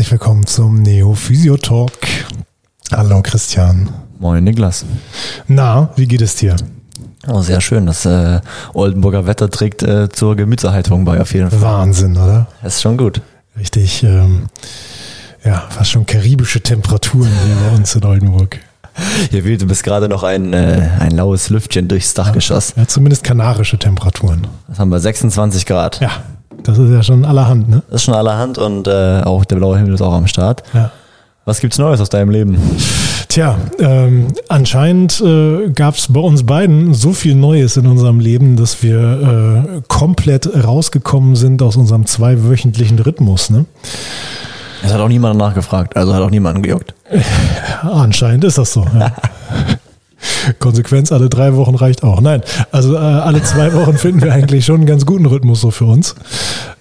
herzlich willkommen zum Neo Physio Talk. Hallo Christian. Moin Niklas. Na, wie geht es dir? Oh, sehr schön. Das äh, Oldenburger Wetter trägt äh, zur Gemütserhaltung bei auf jeden Fall. Wahnsinn, oder? Das ist schon gut. Richtig, ähm, ja, fast schon karibische Temperaturen hier bei uns in Oldenburg. Hier weht bis gerade noch ein, äh, ein laues Lüftchen durchs Dach geschossen. Ja, zumindest kanarische Temperaturen. Das haben wir 26 Grad. Ja, das ist ja schon allerhand, ne? Das ist schon allerhand und äh, auch der blaue Himmel ist auch am Start. Ja. Was gibt's Neues aus deinem Leben? Tja, ähm, anscheinend äh, gab es bei uns beiden so viel Neues in unserem Leben, dass wir äh, komplett rausgekommen sind aus unserem zweiwöchentlichen Rhythmus. Ne? Es hat auch niemand nachgefragt, also hat auch niemanden gejuckt. Anscheinend ist das so. Ja. Konsequenz, alle drei Wochen reicht auch. Nein, also äh, alle zwei Wochen finden wir eigentlich schon einen ganz guten Rhythmus so für uns.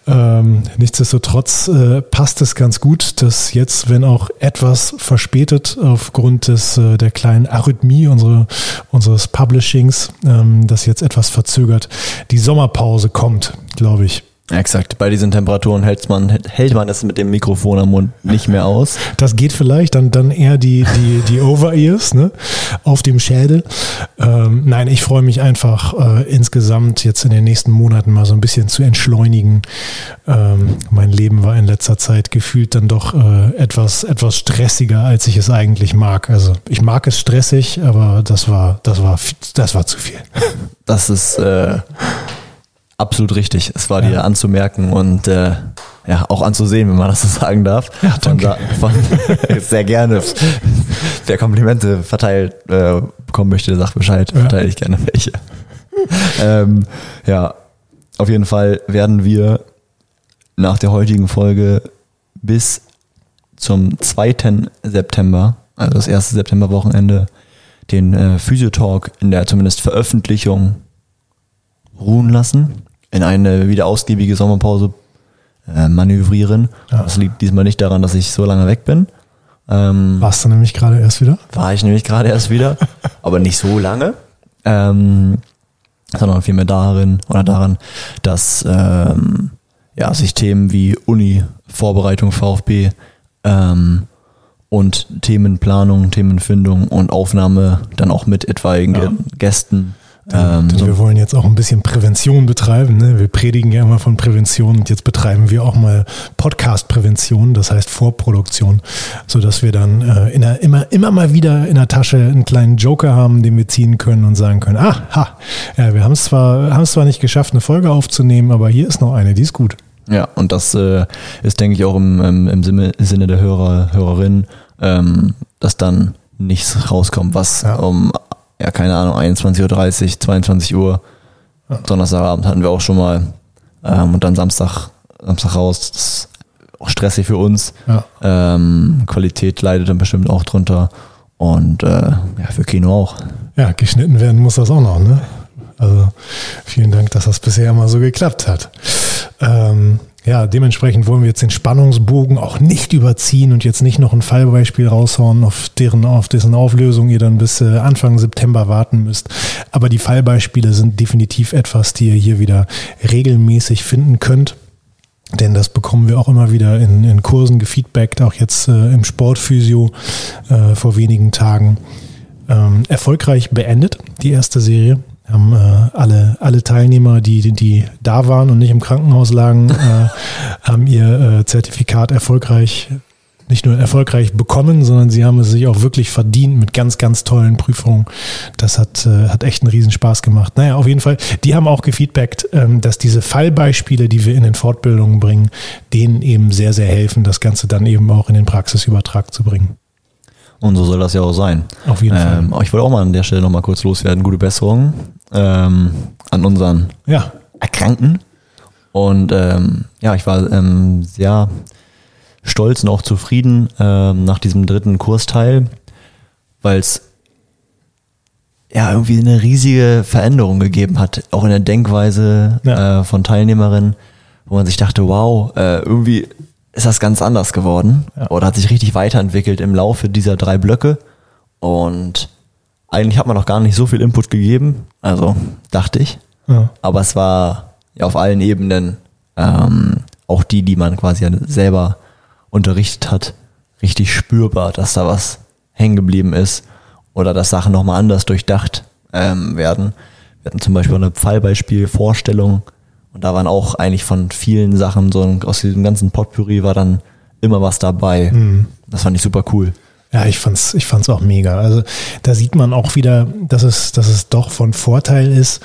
Ähm, nichtsdestotrotz äh, passt es ganz gut, dass jetzt, wenn auch etwas verspätet aufgrund des, äh, der kleinen Arrhythmie unsere, unseres Publishings, ähm, das jetzt etwas verzögert, die Sommerpause kommt, glaube ich. Exakt. Bei diesen Temperaturen hält man, hält man es mit dem Mikrofon am Mund nicht mehr aus. Das geht vielleicht, dann, dann eher die, die, die Over-Ears ne? auf dem Schädel. Ähm, nein, ich freue mich einfach äh, insgesamt jetzt in den nächsten Monaten mal so ein bisschen zu entschleunigen. Ähm, mein Leben war in letzter Zeit gefühlt dann doch äh, etwas, etwas stressiger, als ich es eigentlich mag. Also ich mag es stressig, aber das war, das war, das war zu viel. Das ist äh, absolut richtig. Es war ja. dir anzumerken und äh, ja, auch anzusehen, wenn man das so sagen darf. Ja, danke. Von, von, sehr gerne. Wer Komplimente verteilt äh, bekommen möchte, sagt Bescheid, ja. verteile ich gerne welche. ähm, ja, auf jeden Fall werden wir nach der heutigen Folge bis zum 2. September, also das erste Septemberwochenende, den äh, Physiotalk in der zumindest Veröffentlichung ruhen lassen in eine wieder ausgiebige Sommerpause äh, manövrieren. Ja. Das liegt diesmal nicht daran, dass ich so lange weg bin. Ähm, Warst du nämlich gerade erst wieder? War ich nämlich gerade erst wieder, aber nicht so lange. Ähm, sondern vielmehr darin oder daran, dass ähm, ja, sich Themen wie Uni, Vorbereitung, VfB ähm, und Themenplanung, Themenfindung und Aufnahme dann auch mit etwaigen ja. Gästen ähm, denn so wir wollen jetzt auch ein bisschen Prävention betreiben. Ne? Wir predigen ja immer von Prävention und jetzt betreiben wir auch mal Podcast-Prävention, das heißt Vorproduktion, sodass wir dann äh, in der, immer, immer mal wieder in der Tasche einen kleinen Joker haben, den wir ziehen können und sagen können, ah, ha, ja, wir haben es zwar, haben es zwar nicht geschafft, eine Folge aufzunehmen, aber hier ist noch eine, die ist gut. Ja, und das äh, ist, denke ich, auch im, im, im Sinne der Hörer, Hörerinnen, ähm, dass dann nichts rauskommt, was ja. um ja, keine Ahnung, 21.30 Uhr, 22 Uhr. Ja. Donnerstagabend hatten wir auch schon mal. Ähm, und dann Samstag, Samstag raus. Das ist auch stressig für uns. Ja. Ähm, Qualität leidet dann bestimmt auch drunter. Und äh, ja, für Kino auch. Ja, geschnitten werden muss das auch noch, ne? Also vielen Dank, dass das bisher immer so geklappt hat. Ähm, ja, dementsprechend wollen wir jetzt den Spannungsbogen auch nicht überziehen und jetzt nicht noch ein Fallbeispiel raushauen, auf deren, auf dessen Auflösung ihr dann bis äh, Anfang September warten müsst. Aber die Fallbeispiele sind definitiv etwas, die ihr hier wieder regelmäßig finden könnt. Denn das bekommen wir auch immer wieder in, in Kursen gefeedbackt, auch jetzt äh, im Sportphysio äh, vor wenigen Tagen. Ähm, erfolgreich beendet, die erste Serie haben äh, alle, alle Teilnehmer, die, die, die da waren und nicht im Krankenhaus lagen, äh, haben ihr äh, Zertifikat erfolgreich, nicht nur erfolgreich bekommen, sondern sie haben es sich auch wirklich verdient mit ganz, ganz tollen Prüfungen. Das hat, äh, hat echt einen Riesenspaß gemacht. Naja, auf jeden Fall, die haben auch gefeedbackt, ähm, dass diese Fallbeispiele, die wir in den Fortbildungen bringen, denen eben sehr, sehr helfen, das Ganze dann eben auch in den Praxisübertrag zu bringen. Und so soll das ja auch sein. Auf jeden ähm, Fall. Ich wollte auch mal an der Stelle nochmal kurz loswerden. Gute Besserung ähm, an unseren ja. Erkrankten. Und ähm, ja, ich war ähm, sehr stolz und auch zufrieden ähm, nach diesem dritten Kursteil, weil es ja irgendwie eine riesige Veränderung gegeben hat, auch in der Denkweise ja. äh, von Teilnehmerinnen, wo man sich dachte, wow, äh, irgendwie ist das ganz anders geworden ja. oder hat sich richtig weiterentwickelt im Laufe dieser drei Blöcke. Und eigentlich hat man noch gar nicht so viel Input gegeben, also dachte ich. Ja. Aber es war ja auf allen Ebenen ähm, auch die, die man quasi selber unterrichtet hat, richtig spürbar, dass da was hängen geblieben ist oder dass Sachen nochmal anders durchdacht ähm, werden. Wir hatten zum Beispiel eine Fallbeispiel-Vorstellung und da waren auch eigentlich von vielen Sachen, so ein, aus diesem ganzen Potpourri war dann immer was dabei. Mhm. Das fand ich super cool. Ja, ich fand's, ich fand's auch mega. Also da sieht man auch wieder, dass es, dass es doch von Vorteil ist,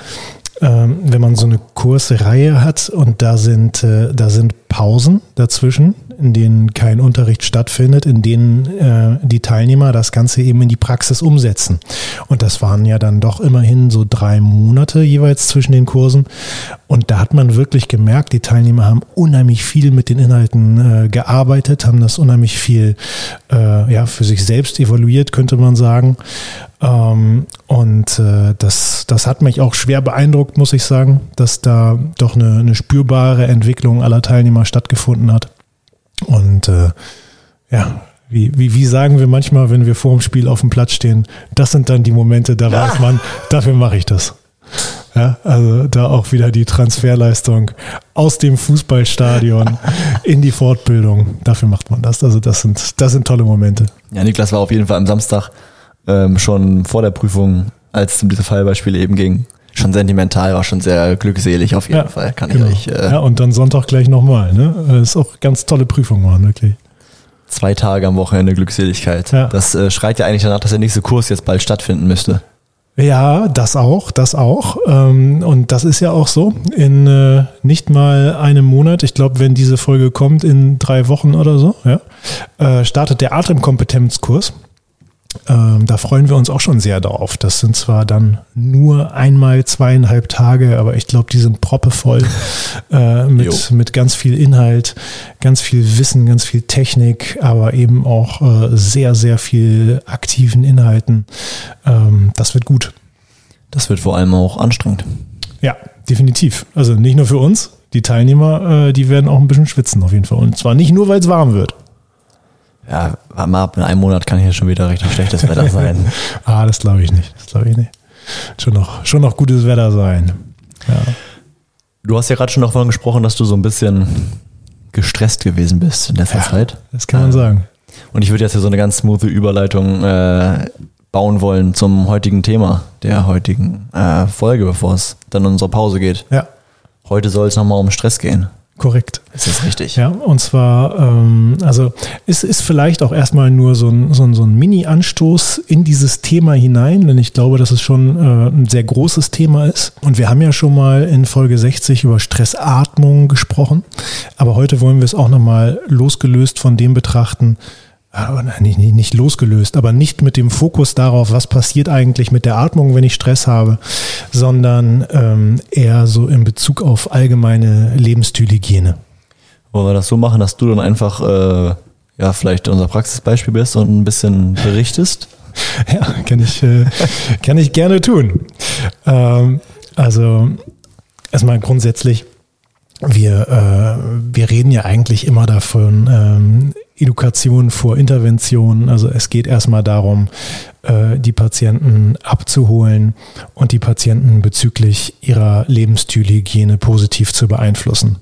ähm, wenn man so eine Kursreihe hat und da sind, äh, da sind Pausen dazwischen, in denen kein Unterricht stattfindet, in denen äh, die Teilnehmer das Ganze eben in die Praxis umsetzen. Und das waren ja dann doch immerhin so drei Monate jeweils zwischen den Kursen. Und da hat man wirklich gemerkt, die Teilnehmer haben unheimlich viel mit den Inhalten äh, gearbeitet, haben das unheimlich viel äh, ja, für sich selbst evaluiert, könnte man sagen. Ähm, und äh, das, das hat mich auch schwer beeindruckt, muss ich sagen, dass da doch eine, eine spürbare Entwicklung aller Teilnehmer stattgefunden hat. Und äh, ja, wie, wie, wie sagen wir manchmal, wenn wir vor dem Spiel auf dem Platz stehen, das sind dann die Momente, da weiß man, dafür mache ich das. Ja, also da auch wieder die Transferleistung aus dem Fußballstadion in die Fortbildung. Dafür macht man das. Also das sind, das sind tolle Momente. Ja, Niklas war auf jeden Fall am Samstag ähm, schon vor der Prüfung, als es um diese Fallbeispiele eben ging, schon sentimental, war schon sehr glückselig auf jeden ja, Fall, kann genau. ich euch. Äh, ja, und dann Sonntag gleich nochmal, ne? Das ist auch ganz tolle Prüfung waren, wirklich. Zwei Tage am Wochenende Glückseligkeit. Ja. Das äh, schreit ja eigentlich danach, dass der nächste Kurs jetzt bald stattfinden müsste. Ja, das auch, das auch. Ähm, und das ist ja auch so. In äh, nicht mal einem Monat, ich glaube, wenn diese Folge kommt, in drei Wochen oder so, ja, äh, startet der Atemkompetenzkurs. Ähm, da freuen wir uns auch schon sehr drauf. Das sind zwar dann nur einmal zweieinhalb Tage, aber ich glaube, die sind proppevoll äh, mit, mit ganz viel Inhalt, ganz viel Wissen, ganz viel Technik, aber eben auch äh, sehr, sehr viel aktiven Inhalten. Ähm, das wird gut. Das wird vor allem auch anstrengend. Ja, definitiv. Also nicht nur für uns, die Teilnehmer, äh, die werden auch ein bisschen schwitzen auf jeden Fall. Und zwar nicht nur, weil es warm wird. Ja, warte mal ab, in einem Monat kann hier schon wieder richtig schlechtes Wetter sein. ah, das glaube ich nicht. Das glaube ich nicht. Schon noch, schon noch gutes Wetter sein. Ja. Du hast ja gerade schon davon gesprochen, dass du so ein bisschen gestresst gewesen bist in letzter ja, Zeit. Das kann man sagen. Und ich würde jetzt hier so eine ganz smooth Überleitung äh, bauen wollen zum heutigen Thema der heutigen äh, Folge, bevor es dann in unsere Pause geht. Ja. Heute soll es nochmal um Stress gehen. Korrekt. Ist das richtig? Ja, und zwar, ähm, also es ist vielleicht auch erstmal nur so ein, so ein, so ein Mini-Anstoß in dieses Thema hinein, denn ich glaube, dass es schon äh, ein sehr großes Thema ist. Und wir haben ja schon mal in Folge 60 über Stressatmung gesprochen, aber heute wollen wir es auch nochmal losgelöst von dem betrachten, nicht, nicht, nicht losgelöst, aber nicht mit dem Fokus darauf, was passiert eigentlich mit der Atmung, wenn ich Stress habe, sondern ähm, eher so in Bezug auf allgemeine Lebensstilhygiene. Wollen wir das so machen, dass du dann einfach äh, ja vielleicht unser Praxisbeispiel bist und ein bisschen berichtest? ja, kann ich, äh, kann ich gerne tun. Ähm, also erstmal grundsätzlich wir, äh, wir reden ja eigentlich immer davon, ähm, Education vor Intervention. Also es geht erstmal darum, äh, die Patienten abzuholen und die Patienten bezüglich ihrer Lebensstilhygiene positiv zu beeinflussen.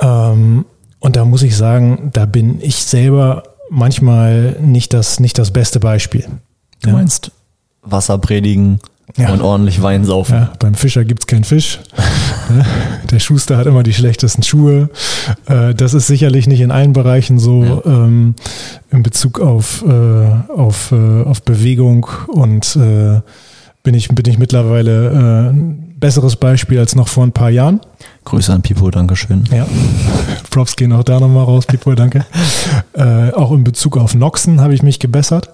Ähm, und da muss ich sagen, da bin ich selber manchmal nicht das, nicht das beste Beispiel. Du meinst Wasser predigen, ja. Und ordentlich Wein saufen. Ja, beim Fischer gibt es keinen Fisch. Der Schuster hat immer die schlechtesten Schuhe. Äh, das ist sicherlich nicht in allen Bereichen so ja. ähm, in Bezug auf, äh, auf, äh, auf Bewegung und bin ich, bin ich mittlerweile ein besseres Beispiel als noch vor ein paar Jahren. Grüße an Pipo, Dankeschön. Ja, Props gehen auch da nochmal raus, Pipo, danke. Auch in Bezug auf Noxen habe ich mich gebessert.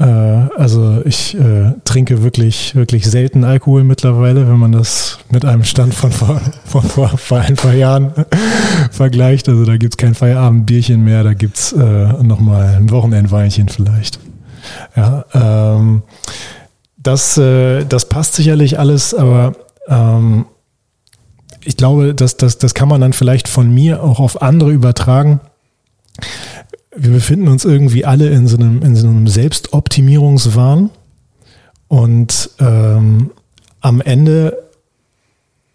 Äh, also ich äh, trinke wirklich, wirklich selten Alkohol mittlerweile, wenn man das mit einem Stand von vor, von vor, vor ein paar Jahren vergleicht. Also da gibt's kein Feierabendbierchen mehr, da gibt's äh, nochmal ein Wochenendweinchen vielleicht. Ja, ähm, das, äh, das passt sicherlich alles, aber ähm, ich glaube, dass das, das kann man dann vielleicht von mir auch auf andere übertragen wir befinden uns irgendwie alle in so einem, in so einem Selbstoptimierungswahn und ähm, am Ende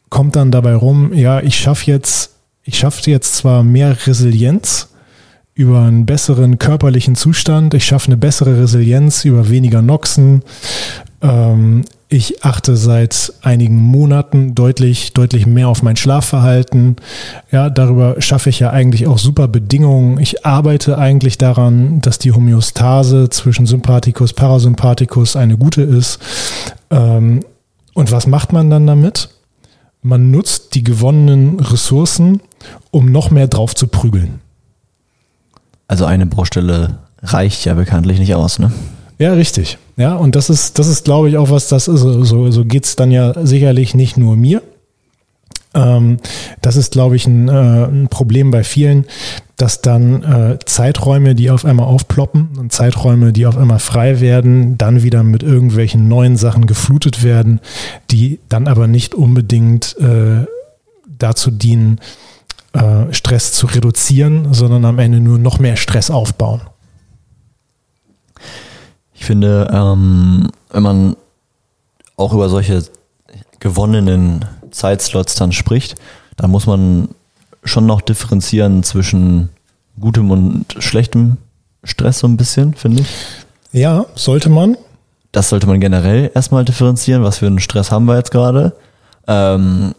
kommt dann dabei rum, ja, ich schaffe jetzt ich schaffe jetzt zwar mehr Resilienz über einen besseren körperlichen Zustand, ich schaffe eine bessere Resilienz über weniger Noxen. Ähm, ich achte seit einigen Monaten deutlich, deutlich mehr auf mein Schlafverhalten. Ja, darüber schaffe ich ja eigentlich auch super Bedingungen. Ich arbeite eigentlich daran, dass die Homöostase zwischen Sympathikus, Parasympathikus eine gute ist. Ähm, und was macht man dann damit? Man nutzt die gewonnenen Ressourcen, um noch mehr drauf zu prügeln. Also eine Baustelle reicht ja bekanntlich nicht aus, ne? Ja, richtig. Ja, und das ist, das ist, glaube ich, auch was das ist. So, so geht es dann ja sicherlich nicht nur mir. Ähm, das ist, glaube ich, ein, äh, ein Problem bei vielen, dass dann äh, Zeiträume, die auf einmal aufploppen und Zeiträume, die auf einmal frei werden, dann wieder mit irgendwelchen neuen Sachen geflutet werden, die dann aber nicht unbedingt äh, dazu dienen, äh, Stress zu reduzieren, sondern am Ende nur noch mehr Stress aufbauen. Ich finde, ähm, wenn man auch über solche gewonnenen Zeitslots dann spricht, dann muss man schon noch differenzieren zwischen gutem und schlechtem Stress so ein bisschen, finde ich. Ja, sollte man. Das sollte man generell erstmal differenzieren. Was für einen Stress haben wir jetzt gerade? Ähm,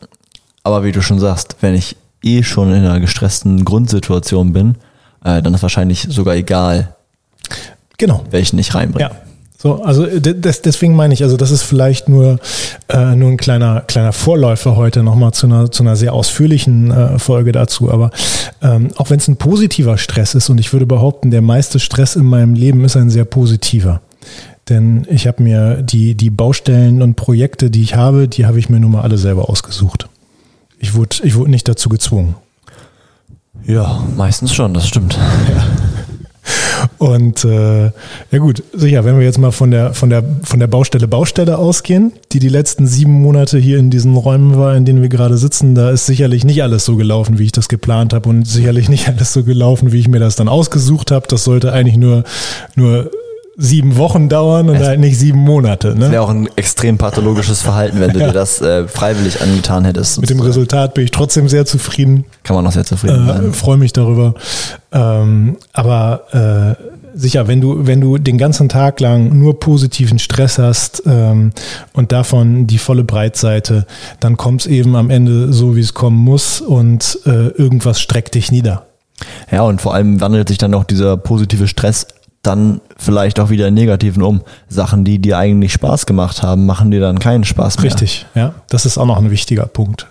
aber wie du schon sagst, wenn ich eh schon in einer gestressten Grundsituation bin, äh, dann ist wahrscheinlich sogar egal, Genau. welchen ich reinbringe. Ja. So, also das, deswegen meine ich, also das ist vielleicht nur, äh, nur ein kleiner, kleiner Vorläufer heute nochmal zu einer, zu einer sehr ausführlichen äh, Folge dazu. Aber ähm, auch wenn es ein positiver Stress ist, und ich würde behaupten, der meiste Stress in meinem Leben ist ein sehr positiver. Denn ich habe mir die, die Baustellen und Projekte, die ich habe, die habe ich mir nun mal alle selber ausgesucht. Ich wurde, ich wurde nicht dazu gezwungen. Ja, meistens schon, das stimmt. Ja. Und äh, ja gut, sicher, wenn wir jetzt mal von der, von, der, von der Baustelle Baustelle ausgehen, die die letzten sieben Monate hier in diesen Räumen war, in denen wir gerade sitzen, da ist sicherlich nicht alles so gelaufen, wie ich das geplant habe und sicherlich nicht alles so gelaufen, wie ich mir das dann ausgesucht habe. Das sollte eigentlich nur, nur sieben Wochen dauern und es halt nicht sieben Monate. Ne? Das wäre auch ein extrem pathologisches Verhalten, wenn du ja. dir das äh, freiwillig angetan hättest. Mit dem Resultat bin ich trotzdem sehr zufrieden. Kann man auch sehr zufrieden äh, sein. Freue mich darüber. Ähm, aber äh, sicher, wenn du, wenn du den ganzen Tag lang nur positiven Stress hast ähm, und davon die volle Breitseite, dann kommt es eben am Ende so, wie es kommen muss und äh, irgendwas streckt dich nieder. Ja, und vor allem wandelt sich dann auch dieser positive Stress dann vielleicht auch wieder negativen um. Sachen, die dir eigentlich Spaß gemacht haben, machen dir dann keinen Spaß mehr. Richtig, ja. Das ist auch noch ein wichtiger Punkt.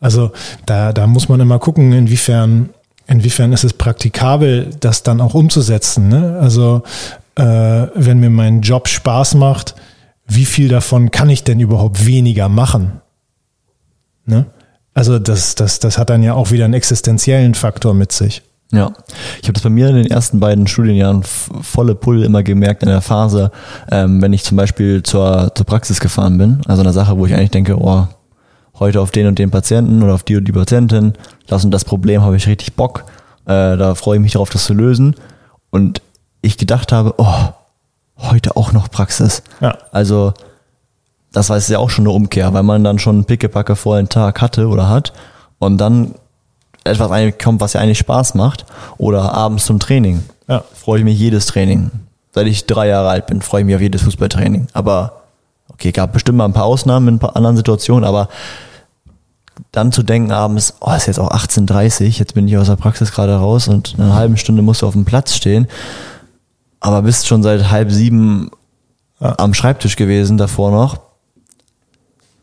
Also da, da muss man immer gucken, inwiefern, inwiefern ist es praktikabel, das dann auch umzusetzen. Ne? Also äh, wenn mir mein Job Spaß macht, wie viel davon kann ich denn überhaupt weniger machen? Ne? Also das, das, das hat dann ja auch wieder einen existenziellen Faktor mit sich. Ja, ich habe das bei mir in den ersten beiden Studienjahren volle Pull immer gemerkt in der Phase, ähm, wenn ich zum Beispiel zur, zur Praxis gefahren bin, also eine Sache, wo ich eigentlich denke, oh, heute auf den und den Patienten oder auf die und die Patientin, das und das Problem habe ich richtig Bock, äh, da freue ich mich darauf, das zu lösen. Und ich gedacht habe, oh, heute auch noch Praxis. Ja. Also das war jetzt ja auch schon eine Umkehr, weil man dann schon einen Pickepacke vor den Tag hatte oder hat und dann etwas kommt, was ja eigentlich Spaß macht. Oder abends zum Training. Ja. Freue ich mich jedes Training. Seit ich drei Jahre alt bin, freue ich mich auf jedes Fußballtraining. Aber, okay, gab bestimmt mal ein paar Ausnahmen in ein paar anderen Situationen, aber dann zu denken abends, oh, ist jetzt auch 18.30 jetzt bin ich aus der Praxis gerade raus und in einer halben Stunde musst du auf dem Platz stehen, aber bist schon seit halb sieben ja. am Schreibtisch gewesen davor noch,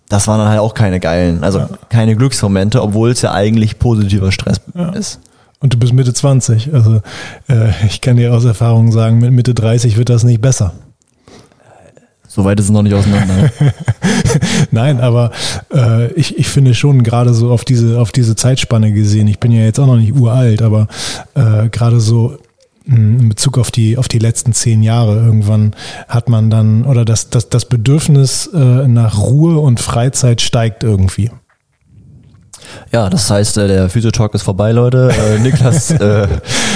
das waren dann halt auch keine geilen, also ja. keine Glücksmomente, obwohl es ja eigentlich positiver Stress ja. ist. Und du bist Mitte 20. Also äh, ich kann dir aus Erfahrung sagen, mit Mitte 30 wird das nicht besser. So weit ist es noch nicht auseinander. Nein, aber äh, ich, ich finde schon gerade so auf diese, auf diese Zeitspanne gesehen, ich bin ja jetzt auch noch nicht uralt, aber äh, gerade so in Bezug auf die, auf die letzten zehn Jahre. Irgendwann hat man dann, oder das, das, das Bedürfnis äh, nach Ruhe und Freizeit steigt irgendwie. Ja, das heißt, äh, der Physiotalk ist vorbei, Leute. Äh, Niklas äh,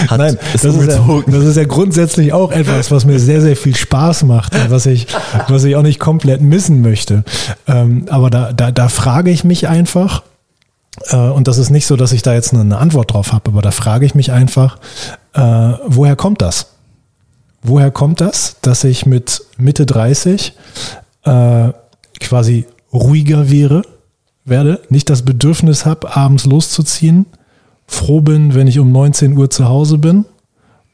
hat Nein, das ist, ja, das ist ja grundsätzlich auch etwas, was mir sehr, sehr viel Spaß macht und was ich, was ich auch nicht komplett missen möchte. Ähm, aber da, da, da frage ich mich einfach, und das ist nicht so, dass ich da jetzt eine Antwort drauf habe, aber da frage ich mich einfach, äh, woher kommt das? Woher kommt das, dass ich mit Mitte 30 äh, quasi ruhiger wäre, werde, nicht das Bedürfnis habe, abends loszuziehen, froh bin, wenn ich um 19 Uhr zu Hause bin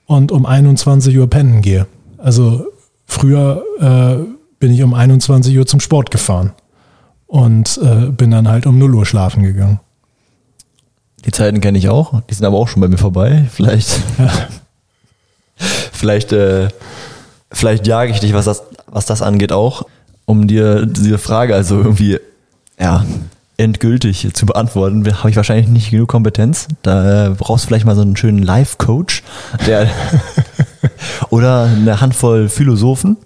und um 21 Uhr pennen gehe. Also früher äh, bin ich um 21 Uhr zum Sport gefahren und äh, bin dann halt um 0 Uhr schlafen gegangen. Die Zeiten kenne ich auch, die sind aber auch schon bei mir vorbei. Vielleicht, ja. vielleicht, äh, vielleicht jage ich dich, was das, was das angeht, auch, um dir diese Frage also irgendwie, ja, endgültig zu beantworten, habe ich wahrscheinlich nicht genug Kompetenz. Da äh, brauchst du vielleicht mal so einen schönen Live-Coach, der oder eine Handvoll Philosophen,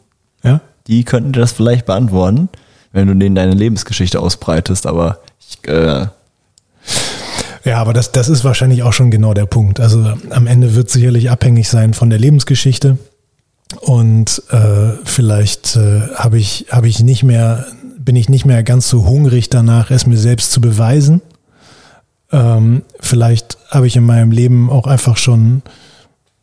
ja? die könnten dir das vielleicht beantworten, wenn du denen deine Lebensgeschichte ausbreitest. Aber ich, äh, ja, aber das, das ist wahrscheinlich auch schon genau der Punkt. Also am Ende wird sicherlich abhängig sein von der Lebensgeschichte. Und äh, vielleicht äh, habe ich, hab ich nicht mehr bin ich nicht mehr ganz so hungrig danach, es mir selbst zu beweisen. Ähm, vielleicht habe ich in meinem Leben auch einfach schon,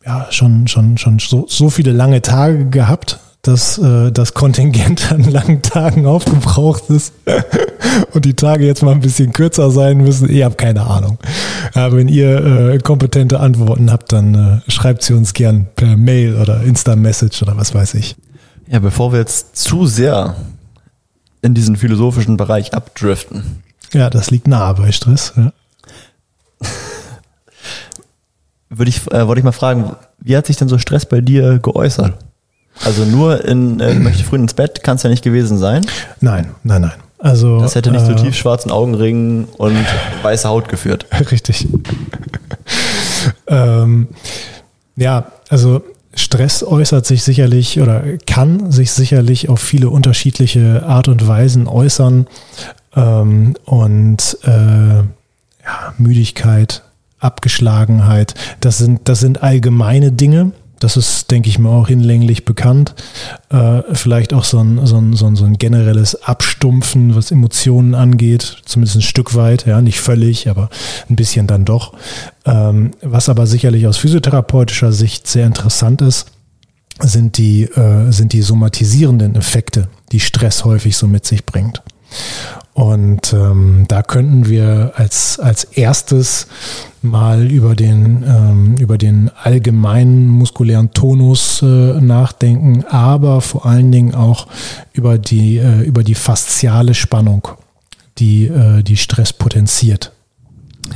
ja, schon, schon, schon so, so viele lange Tage gehabt, dass äh, das Kontingent an langen Tagen aufgebraucht ist und die Tage jetzt mal ein bisschen kürzer sein müssen. Ich habe keine Ahnung. Aber wenn ihr äh, kompetente Antworten habt, dann äh, schreibt sie uns gern per Mail oder Insta-Message oder was weiß ich. Ja, bevor wir jetzt zu sehr in diesen philosophischen Bereich abdriften. Ja, das liegt nahe bei Stress. Ja. Würde ich, äh, wollte ich mal fragen, wie hat sich denn so Stress bei dir geäußert? Also nur in äh, möchte früh ins Bett kann es ja nicht gewesen sein. Nein, nein, nein. Also das hätte nicht äh, zu tiefschwarzen Augenringen und weiße Haut geführt. Richtig. ähm, ja, also Stress äußert sich sicherlich oder kann sich sicherlich auf viele unterschiedliche Art und Weisen äußern. Ähm, und äh, ja, Müdigkeit, Abgeschlagenheit, das sind, das sind allgemeine Dinge. Das ist, denke ich mal, auch hinlänglich bekannt. Äh, vielleicht auch so ein, so, ein, so, ein, so ein generelles Abstumpfen, was Emotionen angeht, zumindest ein Stück weit, ja, nicht völlig, aber ein bisschen dann doch. Ähm, was aber sicherlich aus physiotherapeutischer Sicht sehr interessant ist, sind die, äh, sind die somatisierenden Effekte, die Stress häufig so mit sich bringt. Und ähm, da könnten wir als, als erstes mal über den, ähm, über den allgemeinen muskulären Tonus äh, nachdenken, aber vor allen Dingen auch über die, äh, über die fasziale Spannung, die, äh, die Stress potenziert.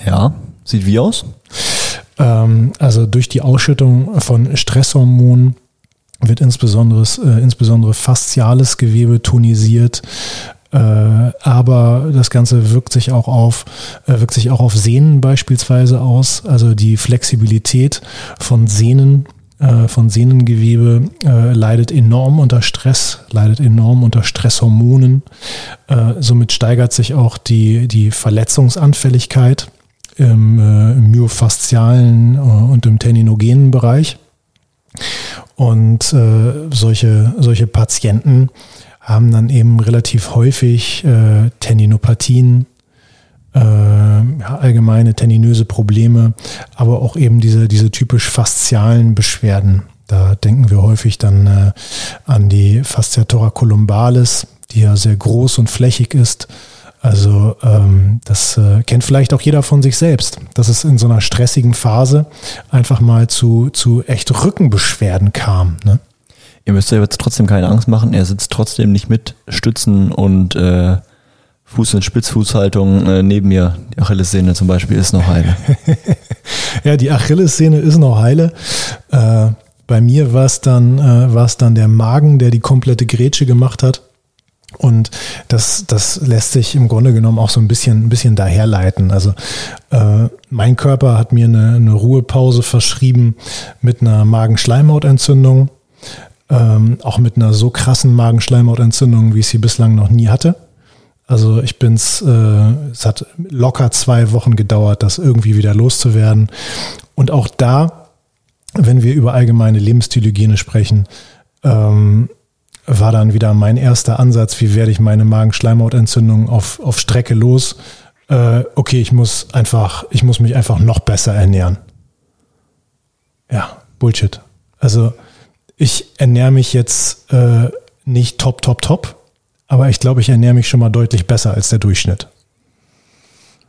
Ja, sieht wie aus? Ähm, also durch die Ausschüttung von Stresshormonen wird insbesondere, äh, insbesondere fasziales Gewebe tonisiert, aber das Ganze wirkt sich auch auf, äh, wirkt sich auch auf Sehnen beispielsweise aus. Also die Flexibilität von Sehnen äh, von Sehnengewebe äh, leidet enorm unter Stress, leidet enorm unter Stresshormonen. Äh, somit steigert sich auch die, die Verletzungsanfälligkeit im, äh, im myofaszialen und im teninogenen Bereich. Und äh, solche, solche Patienten haben dann eben relativ häufig äh, Tendinopathien, äh, allgemeine tendinöse Probleme, aber auch eben diese, diese typisch faszialen Beschwerden. Da denken wir häufig dann äh, an die Fascia thoracolumbalis, die ja sehr groß und flächig ist. Also ähm, das äh, kennt vielleicht auch jeder von sich selbst, dass es in so einer stressigen Phase einfach mal zu, zu echt Rückenbeschwerden kam. Ne? Ihr müsst euch jetzt trotzdem keine Angst machen. Er sitzt trotzdem nicht mit Stützen und äh, Fuß- in Spitzfußhaltung äh, neben mir. Die Achillessehne zum Beispiel ist noch heile. ja, die Achillessehne ist noch heile. Äh, bei mir war es dann, äh, dann der Magen, der die komplette Grätsche gemacht hat. Und das, das lässt sich im Grunde genommen auch so ein bisschen, ein bisschen daherleiten. Also äh, mein Körper hat mir eine, eine Ruhepause verschrieben mit einer Magenschleimhautentzündung ähm, auch mit einer so krassen Magenschleimhautentzündung, wie ich sie bislang noch nie hatte. Also ich bin's, äh, es hat locker zwei Wochen gedauert, das irgendwie wieder loszuwerden. Und auch da, wenn wir über allgemeine Lebensstilhygiene sprechen, ähm, war dann wieder mein erster Ansatz, wie werde ich meine Magenschleimhautentzündung auf, auf Strecke los. äh, okay, ich muss einfach, ich muss mich einfach noch besser ernähren. Ja, Bullshit. Also ich ernähre mich jetzt äh, nicht top, top, top, aber ich glaube, ich ernähre mich schon mal deutlich besser als der Durchschnitt.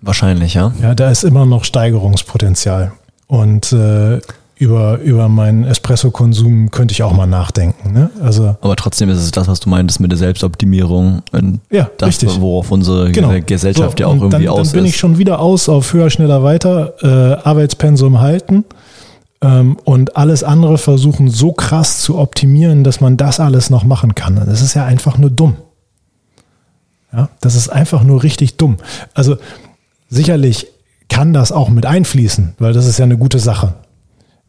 Wahrscheinlich, ja. Ja, da ist immer noch Steigerungspotenzial. Und äh, über, über meinen Espresso-Konsum könnte ich auch mal nachdenken. Ne? Also, Aber trotzdem ist es das, was du meintest mit der Selbstoptimierung. Ja, das, richtig. worauf unsere genau. Gesellschaft so, ja auch irgendwie dann, aus Dann bin ist. ich schon wieder aus auf höher, schneller, weiter, äh, Arbeitspensum halten und alles andere versuchen so krass zu optimieren, dass man das alles noch machen kann. Das ist ja einfach nur dumm. Ja, das ist einfach nur richtig dumm. Also sicherlich kann das auch mit einfließen, weil das ist ja eine gute Sache.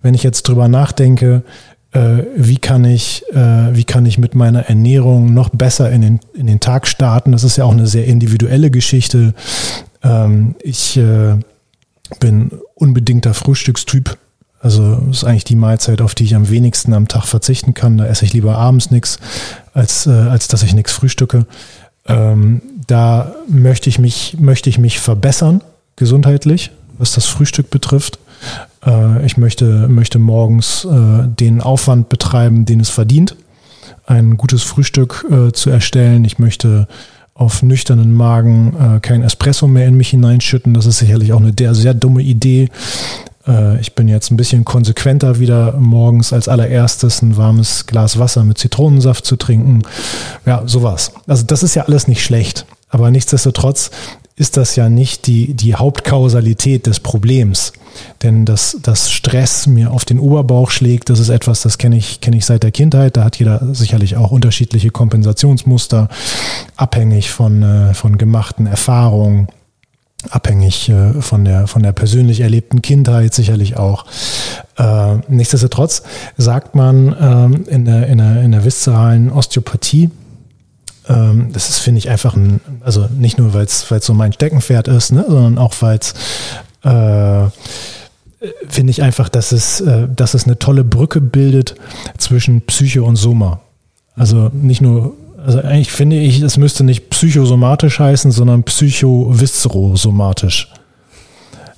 Wenn ich jetzt drüber nachdenke, äh, wie kann ich, äh, wie kann ich mit meiner Ernährung noch besser in den, in den Tag starten? Das ist ja auch eine sehr individuelle Geschichte. Ähm, ich äh, bin unbedingter Frühstückstyp. Also ist eigentlich die Mahlzeit, auf die ich am wenigsten am Tag verzichten kann. Da esse ich lieber abends nichts, als, äh, als dass ich nichts frühstücke. Ähm, da möchte ich mich, möchte ich mich verbessern, gesundheitlich, was das Frühstück betrifft. Äh, ich möchte, möchte morgens äh, den Aufwand betreiben, den es verdient, ein gutes Frühstück äh, zu erstellen. Ich möchte auf nüchternen Magen äh, kein Espresso mehr in mich hineinschütten. Das ist sicherlich auch eine der, sehr dumme Idee. Äh, ich bin jetzt ein bisschen konsequenter wieder morgens als allererstes ein warmes Glas Wasser mit Zitronensaft zu trinken. Ja, sowas. Also das ist ja alles nicht schlecht. Aber nichtsdestotrotz ist das ja nicht die, die Hauptkausalität des Problems. Denn dass, dass Stress mir auf den Oberbauch schlägt, das ist etwas, das kenne ich, kenne ich seit der Kindheit. Da hat jeder sicherlich auch unterschiedliche Kompensationsmuster, abhängig von, äh, von gemachten Erfahrungen, abhängig äh, von, der, von der persönlich erlebten Kindheit sicherlich auch. Äh, nichtsdestotrotz sagt man ähm, in, der, in, der, in der viszeralen Osteopathie, ähm, das ist, finde ich, einfach ein, also nicht nur, weil es so mein Steckenpferd ist, ne, sondern auch, weil es äh, finde ich einfach, dass es, äh, dass es eine tolle Brücke bildet zwischen Psyche und Soma. Also nicht nur, also eigentlich finde ich, es müsste nicht psychosomatisch heißen, sondern psychoviszerosomatisch.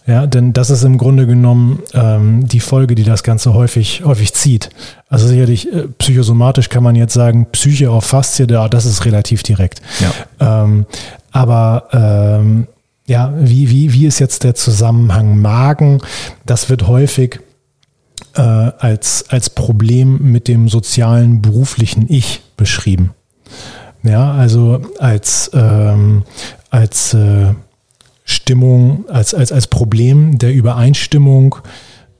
Ja, denn das ist im Grunde genommen ähm, die Folge, die das Ganze häufig, häufig zieht. Also sicherlich äh, psychosomatisch kann man jetzt sagen, Psyche auf Faszie, ja, das ist relativ direkt. Ja. Ähm, aber ähm, ja, wie, wie, wie ist jetzt der Zusammenhang Magen? Das wird häufig äh, als, als Problem mit dem sozialen, beruflichen Ich beschrieben. Ja, also als, ähm, als äh, Stimmung, als, als, als Problem der Übereinstimmung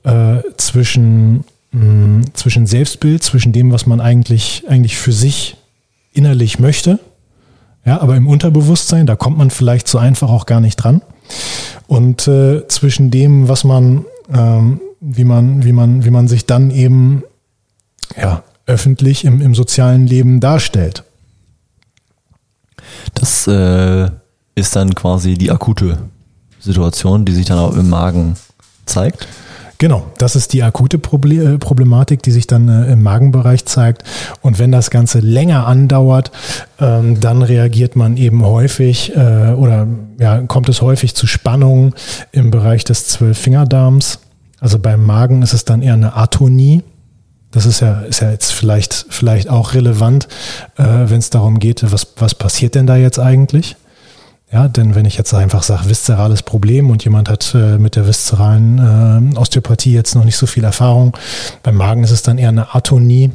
äh, zwischen, mh, zwischen Selbstbild, zwischen dem, was man eigentlich, eigentlich für sich innerlich möchte, ja, aber im Unterbewusstsein, da kommt man vielleicht so einfach auch gar nicht dran. Und äh, zwischen dem, was man, ähm, wie man, wie man, wie man sich dann eben ja, öffentlich im, im sozialen Leben darstellt. Das äh, ist dann quasi die akute Situation, die sich dann auch im Magen zeigt. Genau, das ist die akute Proble Problematik, die sich dann äh, im Magenbereich zeigt. Und wenn das Ganze länger andauert, ähm, dann reagiert man eben häufig äh, oder ja, kommt es häufig zu Spannungen im Bereich des Zwölffingerdarms. Also beim Magen ist es dann eher eine Atonie. Das ist ja, ist ja jetzt vielleicht, vielleicht auch relevant, äh, wenn es darum geht, was, was passiert denn da jetzt eigentlich? Ja, denn wenn ich jetzt einfach sage, viszerales Problem und jemand hat äh, mit der viszeralen äh, Osteopathie jetzt noch nicht so viel Erfahrung, beim Magen ist es dann eher eine Atonie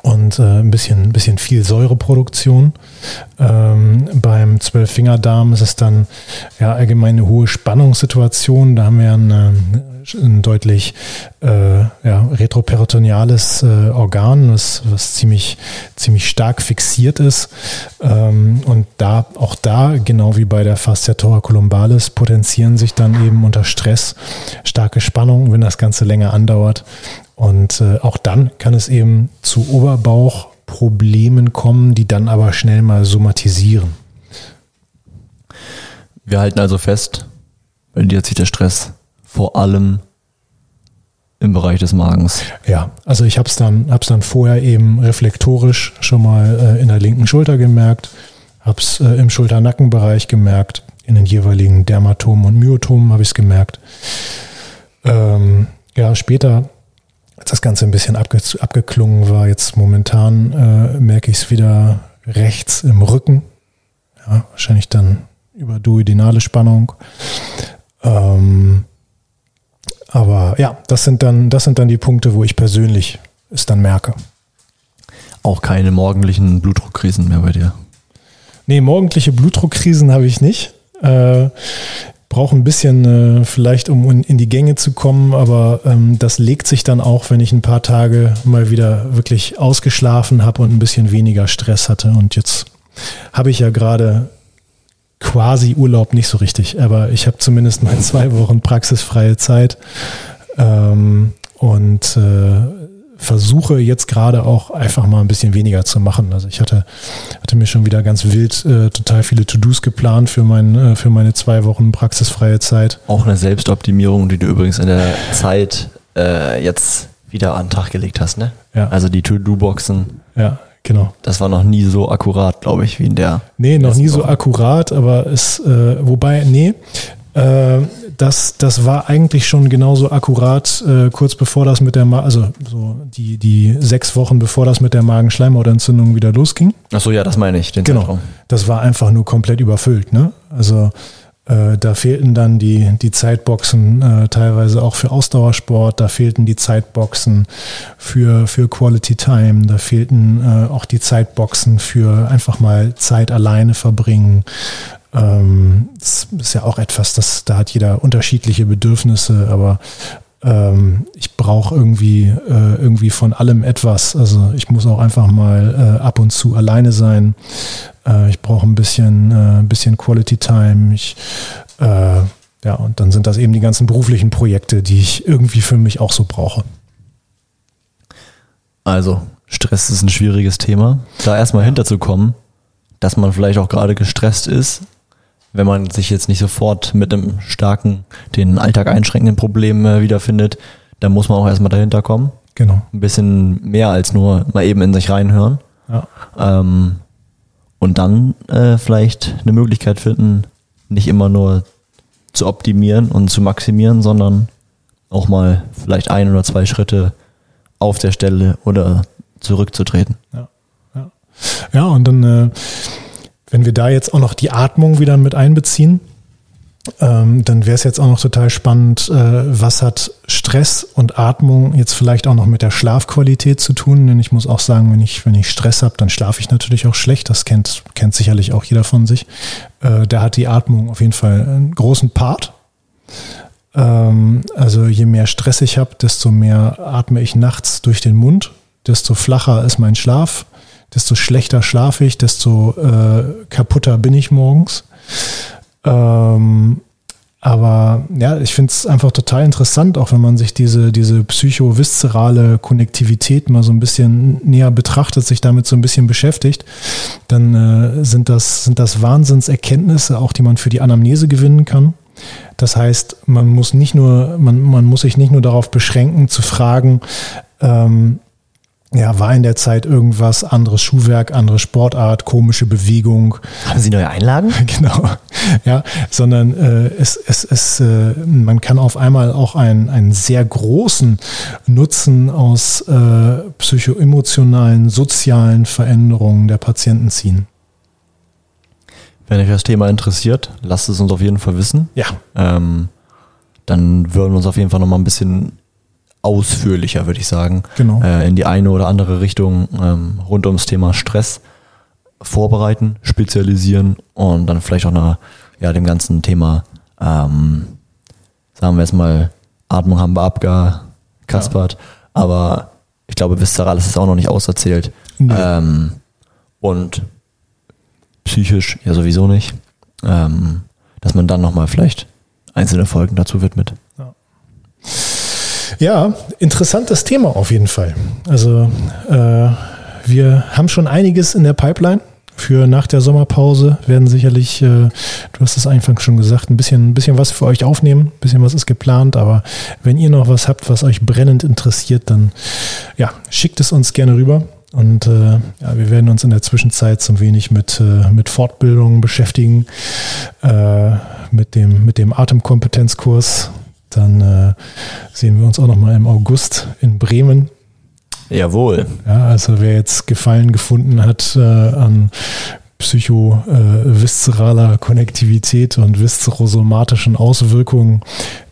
und äh, ein bisschen, bisschen viel Säureproduktion. Ähm, beim Zwölffingerdarm ist es dann ja allgemein eine hohe Spannungssituation. Da haben wir eine, ein deutlich äh, ja, retroperitoneales äh, Organ, was, was ziemlich, ziemlich stark fixiert ist. Ähm, und da, auch da, genau wie bei der Fascia thoracolumbalis, potenzieren sich dann eben unter Stress starke Spannungen, wenn das Ganze länger andauert. Und äh, auch dann kann es eben zu Oberbauchproblemen kommen, die dann aber schnell mal somatisieren. Wir halten also fest, bei dir zieht der Stress vor allem im Bereich des Magens. Ja, also ich habe es dann, hab's dann vorher eben reflektorisch schon mal äh, in der linken Schulter gemerkt, habe es äh, im Schulter-Nackenbereich gemerkt, in den jeweiligen Dermatomen und Myotomen habe ich es gemerkt. Ähm, ja, später, als das Ganze ein bisschen abge abgeklungen war, jetzt momentan äh, merke ich es wieder rechts im Rücken. Ja, wahrscheinlich dann über duodenale Spannung. Ähm, aber ja, das sind dann, das sind dann die Punkte, wo ich persönlich es dann merke. Auch keine morgendlichen Blutdruckkrisen mehr bei dir. Nee, morgendliche Blutdruckkrisen habe ich nicht. Äh, brauche ein bisschen äh, vielleicht, um in, in, die Gänge zu kommen, aber ähm, das legt sich dann auch, wenn ich ein paar Tage mal wieder wirklich ausgeschlafen habe und ein bisschen weniger Stress hatte. Und jetzt habe ich ja gerade quasi Urlaub nicht so richtig, aber ich habe zumindest mal zwei Wochen praxisfreie Zeit ähm, und äh, versuche jetzt gerade auch einfach mal ein bisschen weniger zu machen. Also ich hatte, hatte mir schon wieder ganz wild äh, total viele To-Dos geplant für, mein, äh, für meine zwei Wochen praxisfreie Zeit. Auch eine Selbstoptimierung, die du übrigens in der Zeit äh, jetzt wieder an den Tag gelegt hast, ne? Ja. Also die To-Do-Boxen. Ja, genau. Das war noch nie so akkurat, glaube ich, wie in der. Nee, noch nie Woche. so akkurat, aber es, äh, wobei, nee, äh, das, das war eigentlich schon genauso akkurat, äh, kurz bevor das mit der, Ma also so die, die sechs Wochen bevor das mit der Magenschleimhautentzündung wieder losging. Ach so, ja, das meine ich, den genau. Zeitraum. Das war einfach nur komplett überfüllt, ne? Also äh, da fehlten dann die, die Zeitboxen äh, teilweise auch für Ausdauersport, da fehlten die Zeitboxen für, für Quality Time, da fehlten äh, auch die Zeitboxen für einfach mal Zeit alleine verbringen. Ähm, das ist ja auch etwas, das, da hat jeder unterschiedliche Bedürfnisse, aber ähm, ich brauche irgendwie, äh, irgendwie von allem etwas. Also ich muss auch einfach mal äh, ab und zu alleine sein. Äh, ich brauche ein bisschen, äh, ein bisschen Quality Time. Ich, äh, ja, und dann sind das eben die ganzen beruflichen Projekte, die ich irgendwie für mich auch so brauche. Also, Stress ist ein schwieriges Thema. Da erstmal hinterzukommen, dass man vielleicht auch gerade gestresst ist, wenn man sich jetzt nicht sofort mit einem starken, den Alltag einschränkenden Problem äh, wiederfindet, dann muss man auch erstmal dahinter kommen. Genau. Ein bisschen mehr als nur mal eben in sich reinhören. Ja. Ähm, und dann äh, vielleicht eine Möglichkeit finden, nicht immer nur zu optimieren und zu maximieren, sondern auch mal vielleicht ein oder zwei Schritte auf der Stelle oder zurückzutreten. Ja, ja. ja und dann äh, wenn wir da jetzt auch noch die Atmung wieder mit einbeziehen, ähm, dann wäre es jetzt auch noch total spannend, äh, was hat Stress und Atmung jetzt vielleicht auch noch mit der Schlafqualität zu tun? Denn ich muss auch sagen, wenn ich, wenn ich Stress habe, dann schlafe ich natürlich auch schlecht. Das kennt, kennt sicherlich auch jeder von sich. Äh, da hat die Atmung auf jeden Fall einen großen Part. Ähm, also je mehr Stress ich habe, desto mehr atme ich nachts durch den Mund, desto flacher ist mein Schlaf desto schlechter schlafe ich, desto äh, kaputter bin ich morgens. Ähm, aber ja, ich finde es einfach total interessant, auch wenn man sich diese, diese psychoviszerale Konnektivität mal so ein bisschen näher betrachtet, sich damit so ein bisschen beschäftigt, dann äh, sind, das, sind das Wahnsinnserkenntnisse, auch die man für die Anamnese gewinnen kann. Das heißt, man muss nicht nur, man, man muss sich nicht nur darauf beschränken, zu fragen, ähm, ja, war in der Zeit irgendwas, anderes Schuhwerk, andere Sportart, komische Bewegung. Haben Sie neue Einlagen? Genau, ja, sondern äh, es, es, es, äh, man kann auf einmal auch einen, einen sehr großen Nutzen aus äh, psychoemotionalen, sozialen Veränderungen der Patienten ziehen. Wenn euch das Thema interessiert, lasst es uns auf jeden Fall wissen. Ja. Ähm, dann würden wir uns auf jeden Fall noch mal ein bisschen ausführlicher, würde ich sagen, genau. äh, in die eine oder andere Richtung ähm, rund ums Thema Stress vorbereiten, spezialisieren und dann vielleicht auch nach ja, dem ganzen Thema, ähm, sagen wir jetzt mal, Atmung haben wir abgekaspert, ja. aber ich glaube, Viszerales ist auch noch nicht auserzählt. Nee. Ähm, und psychisch ja sowieso nicht. Ähm, dass man dann nochmal vielleicht einzelne Folgen dazu widmet. Ja. Interessantes Thema auf jeden Fall. Also äh, wir haben schon einiges in der Pipeline. Für nach der Sommerpause werden sicherlich, äh, du hast es einfach schon gesagt, ein bisschen, ein bisschen was für euch aufnehmen, ein bisschen was ist geplant, aber wenn ihr noch was habt, was euch brennend interessiert, dann ja, schickt es uns gerne rüber. Und äh, ja, wir werden uns in der Zwischenzeit so ein wenig mit, äh, mit Fortbildung beschäftigen, äh, mit, dem, mit dem Atemkompetenzkurs. Dann äh, sehen wir uns auch nochmal im August in Bremen. Jawohl. Ja, also wer jetzt Gefallen gefunden hat äh, an psychoviszeraler äh, Konnektivität und viszerosomatischen Auswirkungen,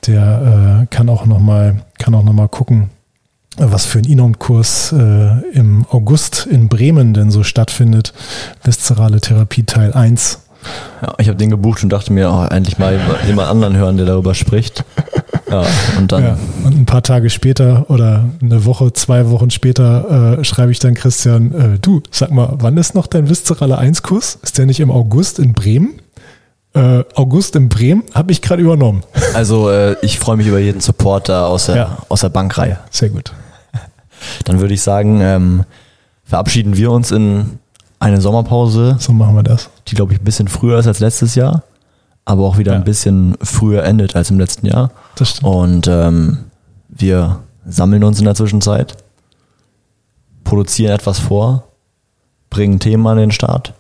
der äh, kann auch nochmal kann auch noch mal gucken, was für ein Inon-Kurs äh, im August in Bremen denn so stattfindet. Viszerale Therapie Teil 1. Ja, ich habe den gebucht und dachte mir, oh, endlich mal jemand anderen hören, der darüber spricht. Ja, und dann. Ja, und ein paar Tage später oder eine Woche, zwei Wochen später äh, schreibe ich dann Christian, äh, du, sag mal, wann ist noch dein Viszerale 1-Kurs? Ist der nicht im August in Bremen? Äh, August in Bremen habe ich gerade übernommen. Also äh, ich freue mich über jeden Supporter aus der, ja. aus der Bankreihe. Sehr gut. Dann würde ich sagen, ähm, verabschieden wir uns in eine Sommerpause. So machen wir das. Die, glaube ich, ein bisschen früher ist als letztes Jahr, aber auch wieder ja. ein bisschen früher endet als im letzten Jahr. Das stimmt. Und ähm, wir sammeln uns in der Zwischenzeit, produzieren etwas vor, bringen Themen an den Start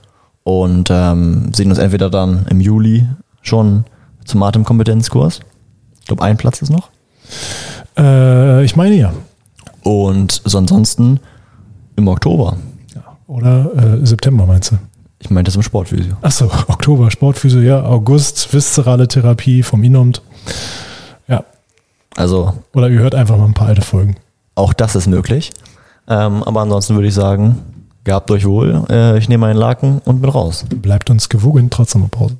und ähm, sehen uns entweder dann im Juli schon zum Atemkompetenzkurs. Ich glaube, ein Platz ist noch. Äh, ich meine ja. Und so ansonsten im Oktober. Ja, oder äh, September meinst du? Ich meinte das im Sportphysio. Achso, Oktober, Sportphysio, ja. August, viszerale Therapie vom Inomt. Also. Oder ihr hört einfach mal ein paar alte Folgen. Auch das ist möglich. Ähm, aber ansonsten würde ich sagen, gehabt euch wohl. Äh, ich nehme einen Laken und bin raus. Bleibt uns gewogen, trotzdem Pause.